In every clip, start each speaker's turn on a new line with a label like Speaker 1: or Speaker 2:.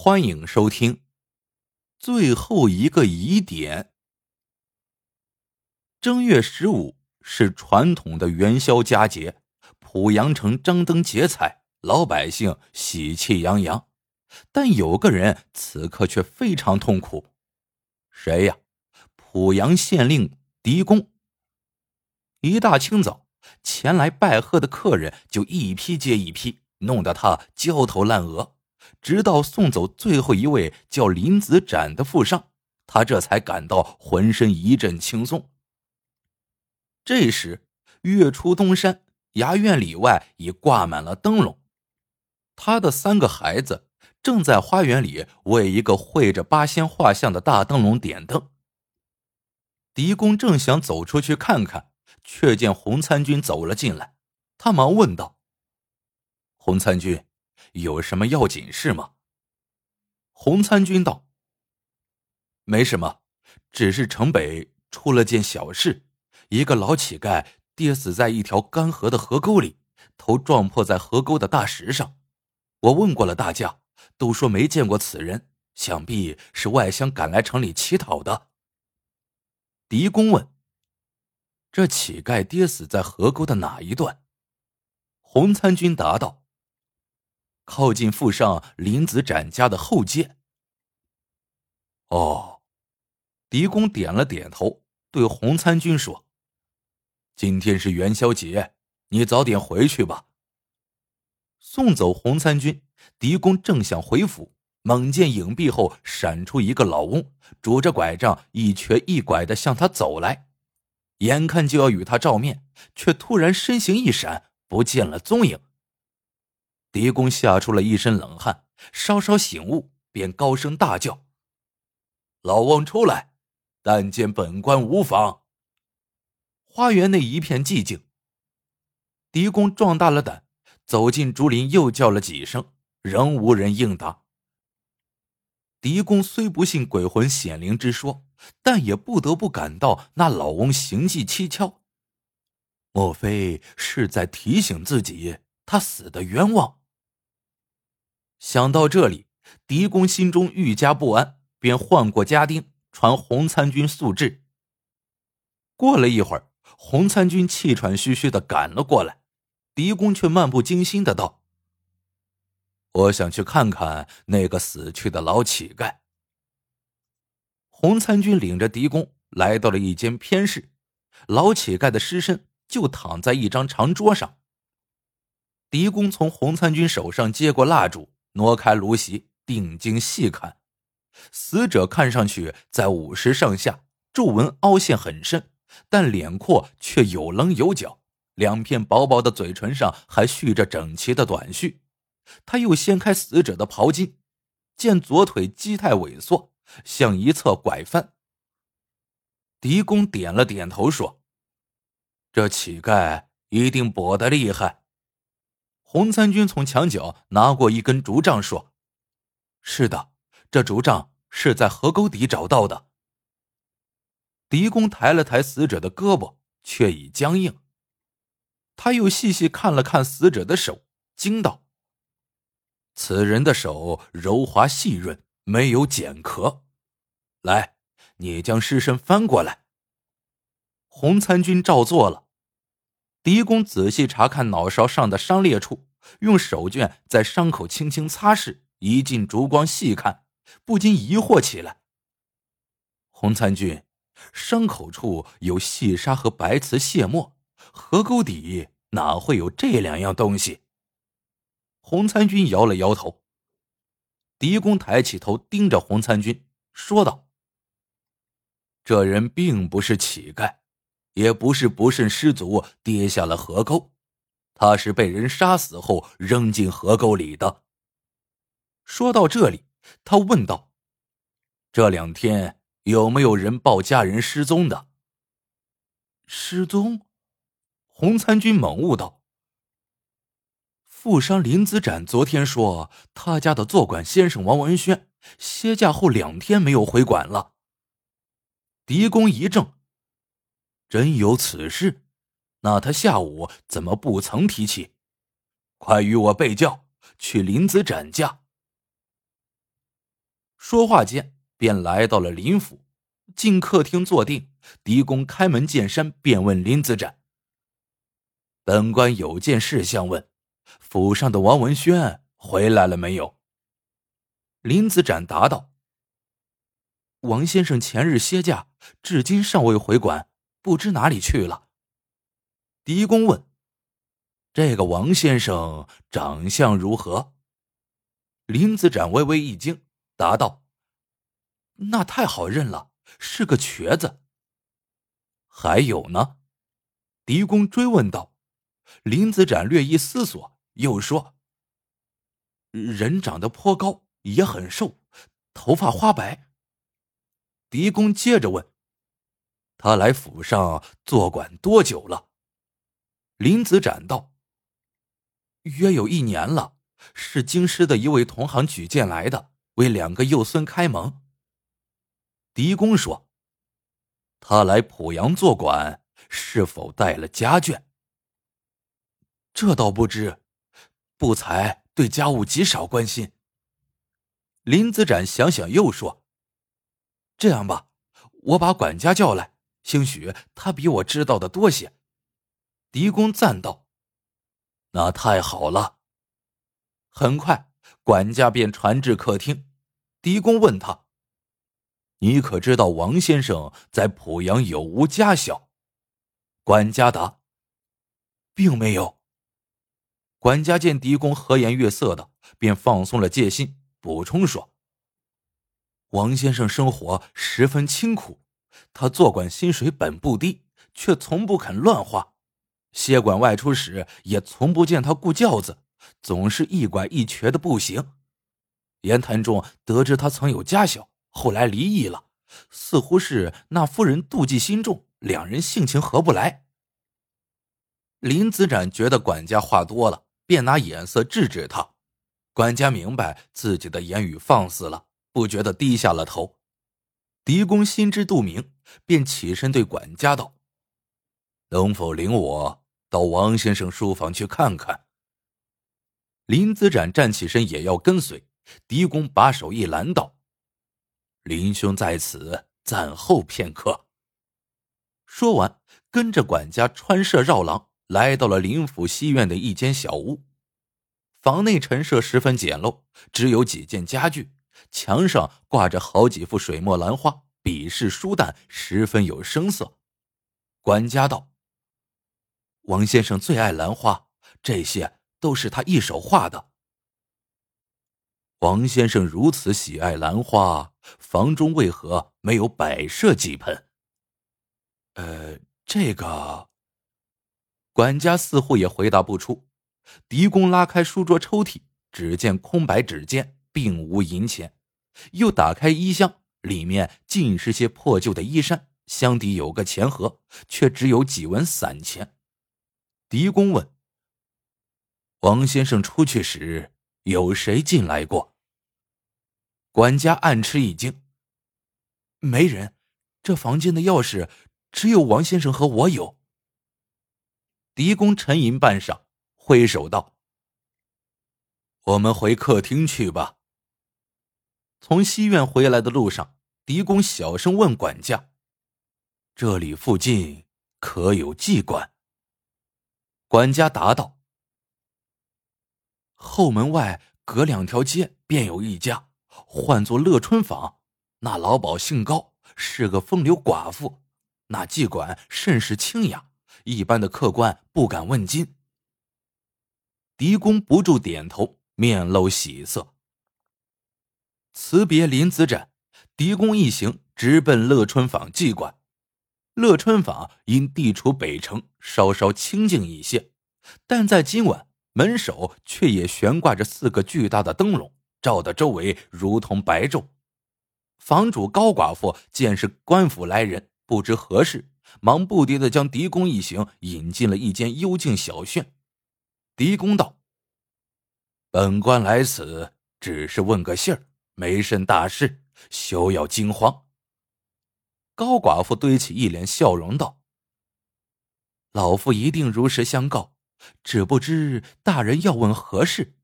Speaker 1: 欢迎收听最后一个疑点。正月十五是传统的元宵佳节，濮阳城张灯结彩，老百姓喜气洋洋。但有个人此刻却非常痛苦，谁呀？濮阳县令狄公。一大清早，前来拜贺的客人就一批接一批，弄得他焦头烂额。直到送走最后一位叫林子展的富商，他这才感到浑身一阵轻松。这时，月出东山，衙院里外已挂满了灯笼。他的三个孩子正在花园里为一个绘着八仙画像的大灯笼点灯。狄公正想走出去看看，却见洪参军走了进来，他忙问道：“洪参军。”有什么要紧事吗？洪参军道：“没什么，只是城北出了件小事，一个老乞丐跌死在一条干涸的河沟里，头撞破在河沟的大石上。我问过了大家，都说没见过此人，想必是外乡赶来城里乞讨的。”狄公问：“这乞丐跌死在河沟的哪一段？”洪参军答道。靠近富上林子展家的后街。哦，狄公点了点头，对洪参军说：“今天是元宵节，你早点回去吧。”送走洪参军，狄公正想回府，猛见影壁后闪出一个老翁，拄着拐杖，一瘸一拐的向他走来，眼看就要与他照面，却突然身形一闪，不见了踪影。狄公吓出了一身冷汗，稍稍醒悟，便高声大叫：“老翁出来，但见本官无妨。”花园内一片寂静。狄公壮大了胆，走进竹林，又叫了几声，仍无人应答。狄公虽不信鬼魂显灵之说，但也不得不感到那老翁行迹蹊跷，莫非是在提醒自己他死的冤枉？想到这里，狄公心中愈加不安，便唤过家丁传洪参军速至。过了一会儿，洪参军气喘吁吁的赶了过来，狄公却漫不经心的道：“我想去看看那个死去的老乞丐。”洪参军领着狄公来到了一间偏室，老乞丐的尸身就躺在一张长桌上。狄公从洪参军手上接过蜡烛。挪开芦席，定睛细看，死者看上去在五十上下，皱纹凹陷很深，但脸廓却有棱有角，两片薄薄的嘴唇上还蓄着整齐的短须。他又掀开死者的袍襟，见左腿肌态萎缩，向一侧拐翻。狄公点了点头，说：“这乞丐一定跛得厉害。”洪参军从墙角拿过一根竹杖，说：“是的，这竹杖是在河沟底找到的。”狄公抬了抬死者的胳膊，却已僵硬。他又细细看了看死者的手，惊道：“此人的手柔滑细润，没有茧壳。来，你将尸身翻过来。”洪参军照做了。狄公仔细查看脑勺上的伤裂处，用手绢在伤口轻轻擦拭，一进烛光细看，不禁疑惑起来。洪参军，伤口处有细沙和白瓷屑末，河沟底哪会有这两样东西？洪参军摇了摇头。狄公抬起头盯着洪参军，说道：“这人并不是乞丐。”也不是不慎失足跌下了河沟，他是被人杀死后扔进河沟里的。说到这里，他问道：“这两天有没有人报家人失踪的？”失踪？洪参军猛悟道：“富商林子展昨天说，他家的坐馆先生王文轩歇假后两天没有回馆了。”狄公一怔。真有此事？那他下午怎么不曾提起？快与我备轿去林子展家。说话间便来到了林府，进客厅坐定。狄公开门见山，便问林子展：“本官有件事相问，府上的王文轩回来了没有？”林子展答道：“王先生前日歇假，至今尚未回馆，不知哪里去了。”狄公问：“这个王先生长相如何？”林子展微微一惊，答道：“那太好认了，是个瘸子。”还有呢？狄公追问道。林子展略一思索，又说：“人长得颇高，也很瘦，头发花白。”狄公接着问：“他来府上坐馆多久了？”林子展道：“约有一年了，是京师的一位同行举荐来的，为两个幼孙开蒙。”狄公说。他来濮阳做馆，是否带了家眷？这倒不知，不才对家务极少关心。林子展想想，又说：“这样吧，我把管家叫来，兴许他比我知道的多些。”狄公赞道：“那太好了。”很快，管家便传至客厅。狄公问他。你可知道王先生在濮阳有无家小？管家答：“并没有。”管家见狄公和颜悦色的，便放松了戒心，补充说：“王先生生活十分清苦，他做管薪水本不低，却从不肯乱花。歇管外出时，也从不见他顾轿子，总是一拐一瘸的步行。言谈中得知他曾有家小。”后来离异了，似乎是那夫人妒忌心重，两人性情合不来。林子展觉得管家话多了，便拿眼色制止他。管家明白自己的言语放肆了，不觉得低下了头。狄公心知肚明，便起身对管家道：“能否领我到王先生书房去看看？”林子展站起身也要跟随，狄公把手一拦道。林兄在此暂候片刻。说完，跟着管家穿舍绕廊，来到了林府西院的一间小屋。房内陈设十分简陋，只有几件家具，墙上挂着好几幅水墨兰花，笔势疏淡，十分有声色。管家道：“王先生最爱兰花，这些都是他一手画的。”王先生如此喜爱兰花，房中为何没有摆设几盆？呃，这个管家似乎也回答不出。狄公拉开书桌抽屉，只见空白纸笺，并无银钱。又打开衣箱，里面尽是些破旧的衣衫，箱底有个钱盒，却只有几文散钱。狄公问：“王先生出去时？”有谁进来过？管家暗吃一惊。没人，这房间的钥匙只有王先生和我有。狄公沉吟半晌，挥手道：“我们回客厅去吧。”从西院回来的路上，狄公小声问管家：“这里附近可有妓馆？”管家答道。后门外隔两条街便有一家，唤作乐春坊。那老鸨姓高，是个风流寡妇。那妓馆甚是清雅，一般的客官不敢问津。狄公不住点头，面露喜色。辞别林子展，狄公一行直奔乐春坊妓馆。乐春坊因地处北城，稍稍清静一些，但在今晚。门首却也悬挂着四个巨大的灯笼，照得周围如同白昼。房主高寡妇见是官府来人，不知何事，忙不迭的将狄公一行引进了一间幽静小轩。狄公道：“本官来此只是问个信儿，没甚大事，休要惊慌。”高寡妇堆起一脸笑容道：“老夫一定如实相告。”只不知大人要问何事？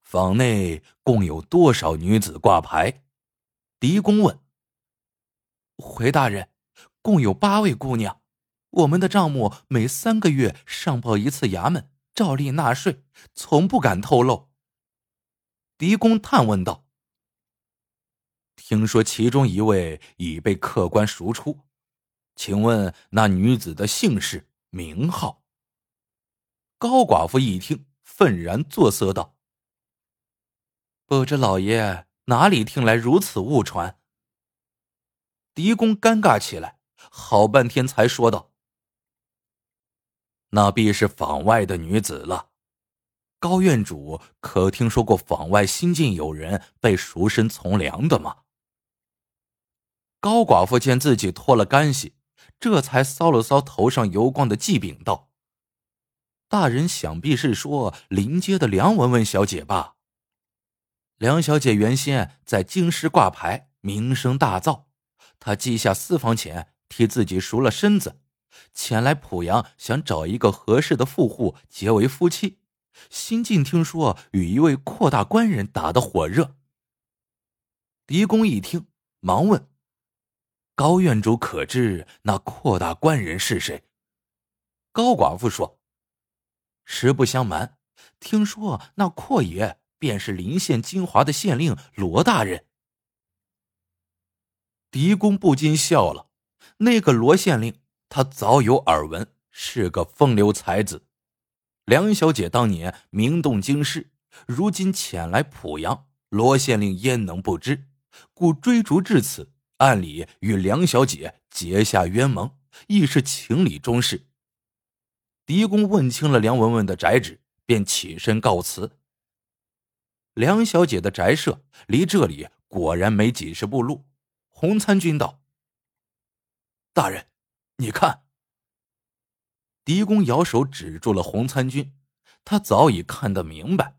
Speaker 1: 坊内共有多少女子挂牌？狄公问。
Speaker 2: 回大人，共有八位姑娘。我们的账目每三个月上报一次衙门，照例纳税，从不敢透露。
Speaker 1: 狄公探问道：“听说其中一位已被客官赎出，请问那女子的姓氏、名号？”
Speaker 2: 高寡妇一听，愤然作色道：“不知老爷哪里听来如此误传？”
Speaker 1: 狄公尴尬起来，好半天才说道。那必是坊外的女子了。高院主可听说过坊外新进有人被赎身从良的吗？
Speaker 2: 高寡妇见自己脱了干系，这才搔了搔头上油光的髻柄，道：“大人想必是说临街的梁文文小姐吧？梁小姐原先在京师挂牌，名声大噪，她记下私房钱，替自己赎了身子。”前来濮阳，想找一个合适的富户结为夫妻。新近听说与一位阔大官人打得火热。
Speaker 1: 狄公一听，忙问：“高院主可知那阔大官人是谁？”
Speaker 2: 高寡妇说：“实不相瞒，听说那阔爷便是临县金华的县令罗大人。”
Speaker 1: 狄公不禁笑了，那个罗县令。他早有耳闻，是个风流才子。梁小姐当年名动京师，如今潜来濮阳，罗县令焉能不知？故追逐至此，暗里与梁小姐结下冤盟，亦是情理中事。狄公问清了梁文文的宅址，便起身告辞。梁小姐的宅舍离这里果然没几十步路。洪参军道：“
Speaker 2: 大人。”你看，
Speaker 1: 狄公摇手指住了洪参军，他早已看得明白。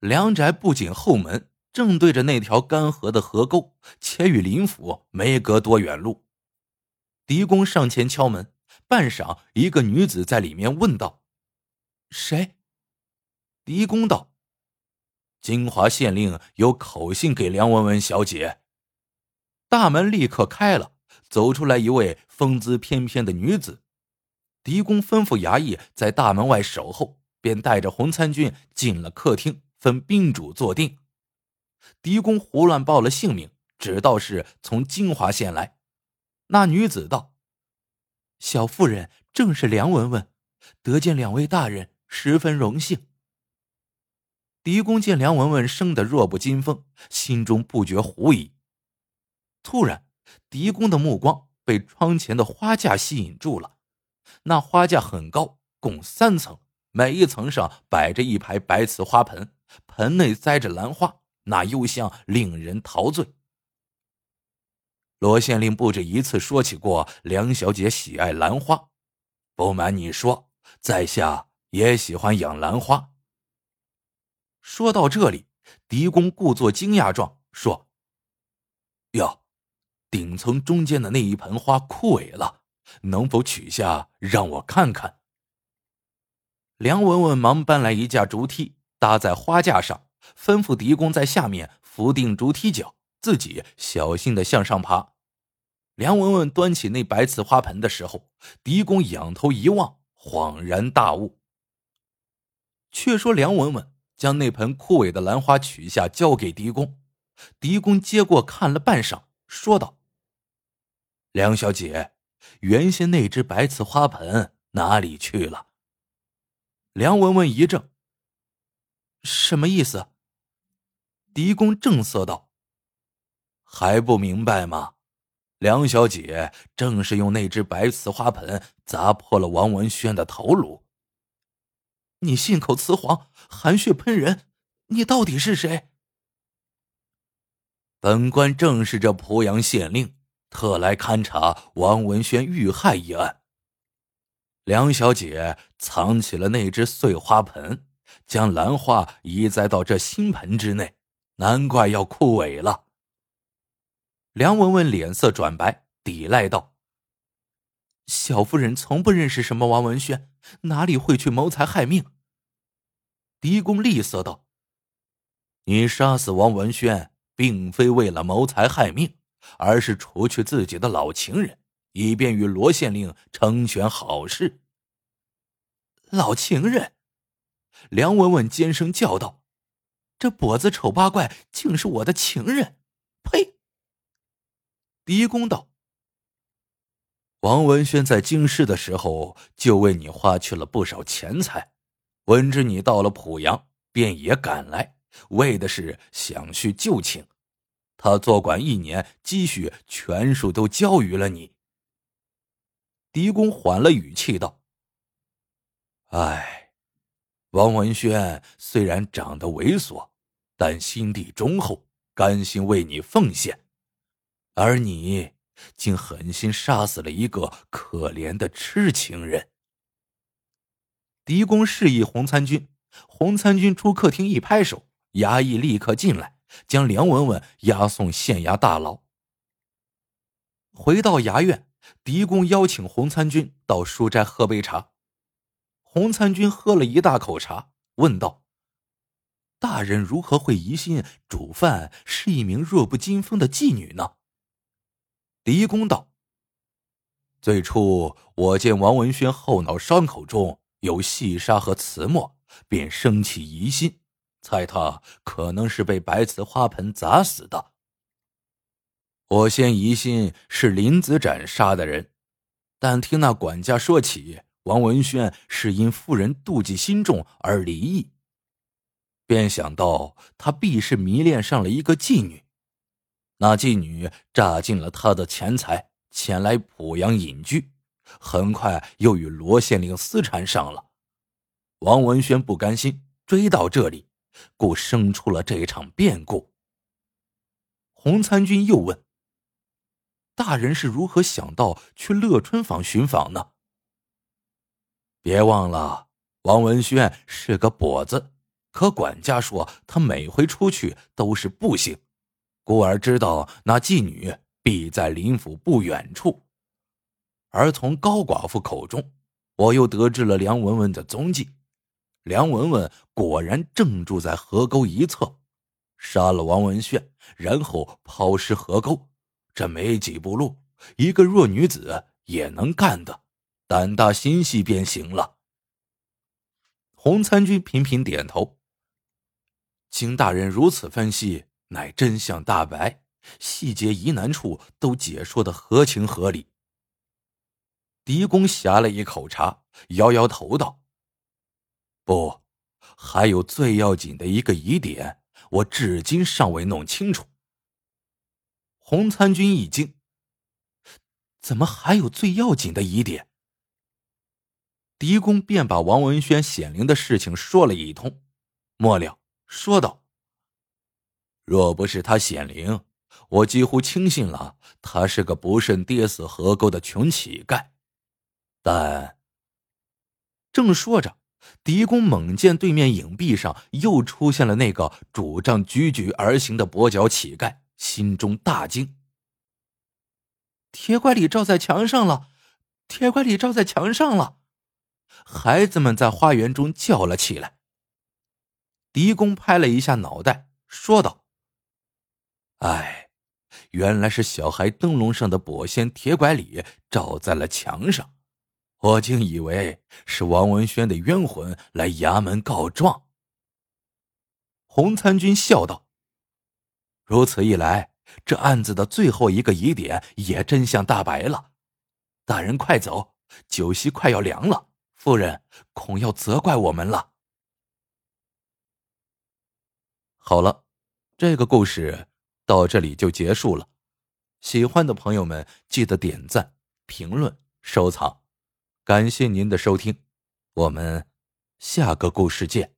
Speaker 1: 梁宅不仅后门正对着那条干涸的河沟，且与林府没隔多远路。狄公上前敲门，半晌，一个女子在里面问道：“
Speaker 2: 谁？”
Speaker 1: 狄公道：“金华县令有口信给梁文文小姐。”大门立刻开了。走出来一位风姿翩翩的女子，狄公吩咐衙役在大门外守候，便带着洪参军进了客厅，分宾主坐定。狄公胡乱报了姓名，只道是从金华县来。那女子道：“
Speaker 2: 小妇人正是梁文文，得见两位大人，十分荣幸。”
Speaker 1: 狄公见梁文文生得弱不禁风，心中不觉狐疑。突然。狄公的目光被窗前的花架吸引住了。那花架很高，共三层，每一层上摆着一排白瓷花盆，盆内栽着兰花，那幽香令人陶醉。罗县令不止一次说起过梁小姐喜爱兰花，不瞒你说，在下也喜欢养兰花。说到这里，狄公故作惊讶状说：“哟。”顶层中间的那一盆花枯萎了，能否取下让我看看？梁文文忙搬来一架竹梯搭在花架上，吩咐狄公在下面扶定竹梯脚，自己小心的向上爬。梁文文端起那白瓷花盆的时候，狄公仰头一望，恍然大悟。却说梁文文将那盆枯萎的兰花取下，交给狄公，狄公接过看了半晌，说道。梁小姐，原先那只白瓷花盆哪里去了？
Speaker 2: 梁文文一怔，什么意思？
Speaker 1: 狄公正色道：“还不明白吗？梁小姐正是用那只白瓷花盆砸破了王文轩的头颅。
Speaker 2: 你信口雌黄，含血喷人，你到底是谁？
Speaker 1: 本官正是这濮阳县令。”特来勘察王文轩遇害一案。梁小姐藏起了那只碎花盆，将兰花移栽到这新盆之内，难怪要枯萎了。
Speaker 2: 梁文文脸色转白，抵赖道：“小夫人从不认识什么王文轩，哪里会去谋财害命？”
Speaker 1: 狄公厉色道：“你杀死王文轩，并非为了谋财害命，而是除去自己的老情人，以便与罗县令成全好事。”
Speaker 2: 老情人，梁文文尖声叫道：“这跛子丑八怪竟是我的情人！呸！”
Speaker 1: 狄公道：“王文轩在京师的时候，就为你花去了不少钱财。闻知你到了濮阳，便也赶来，为的是想叙旧情。他做官一年，积蓄全数都交于了你。”
Speaker 2: 狄公缓了语气道。
Speaker 1: 唉，王文轩虽然长得猥琐，但心地忠厚，甘心为你奉献，而你竟狠心杀死了一个可怜的痴情人。
Speaker 2: 狄公示意洪参军，洪参军出客厅一拍手，衙役立刻进来，将梁文文押送县衙大牢。回到衙院，狄公邀请洪参军到书斋喝杯茶。洪参军喝了一大口茶，问道：“大人如何会疑心主犯是一名弱不禁风的妓女呢？”
Speaker 1: 狄公道：“最初我见王文轩后脑伤口中有细沙和瓷沫，便生起疑心，猜他可能是被白瓷花盆砸死的。我先疑心是林子展杀的人，但听那管家说起。”王文轩是因夫人妒忌心重而离异，便想到他必是迷恋上了一个妓女，那妓女榨尽了他的钱财，前来濮阳隐居，很快又与罗县令私缠上了。王文轩不甘心，追到这里，故生出了这场变故。
Speaker 2: 洪参军又问：“大人是如何想到去乐春坊寻访呢？”
Speaker 1: 别忘了，王文轩是个跛子，可管家说他每回出去都是步行，故而知道那妓女必在林府不远处。而从高寡妇口中，我又得知了梁文文的踪迹。梁文文果然正住在河沟一侧，杀了王文炫，然后抛尸河沟。这没几步路，一个弱女子也能干的。胆大心细便行了。
Speaker 2: 洪参军频频点头。经大人如此分析，乃真相大白，细节疑难处都解说的合情合理。
Speaker 1: 狄公呷了一口茶，摇摇头道：“不，还有最要紧的一个疑点，我至今尚未弄清楚。”
Speaker 2: 洪参军一惊：“怎么还有最要紧的疑点？”狄公便把王文轩显灵的事情说了一通，末了说道：“
Speaker 1: 若不是他显灵，我几乎轻信了他是个不慎跌死河沟的穷乞丐。但……”
Speaker 2: 正说着，狄公猛见对面影壁上又出现了那个拄杖踽踽而行的跛脚乞丐，心中大惊：“铁拐李照在墙上了！铁拐李照在墙上了！”孩子们在花园中叫了起来。狄公拍了一下脑袋，说道：“
Speaker 1: 哎，原来是小孩灯笼上的跛仙铁拐李照在了墙上，我竟以为是王文轩的冤魂来衙门告状。”
Speaker 2: 洪参军笑道：“如此一来，这案子的最后一个疑点也真相大白了。大人快走，酒席快要凉了。”夫人恐要责怪我们了。
Speaker 1: 好了，这个故事到这里就结束了。喜欢的朋友们记得点赞、评论、收藏，感谢您的收听，我们下个故事见。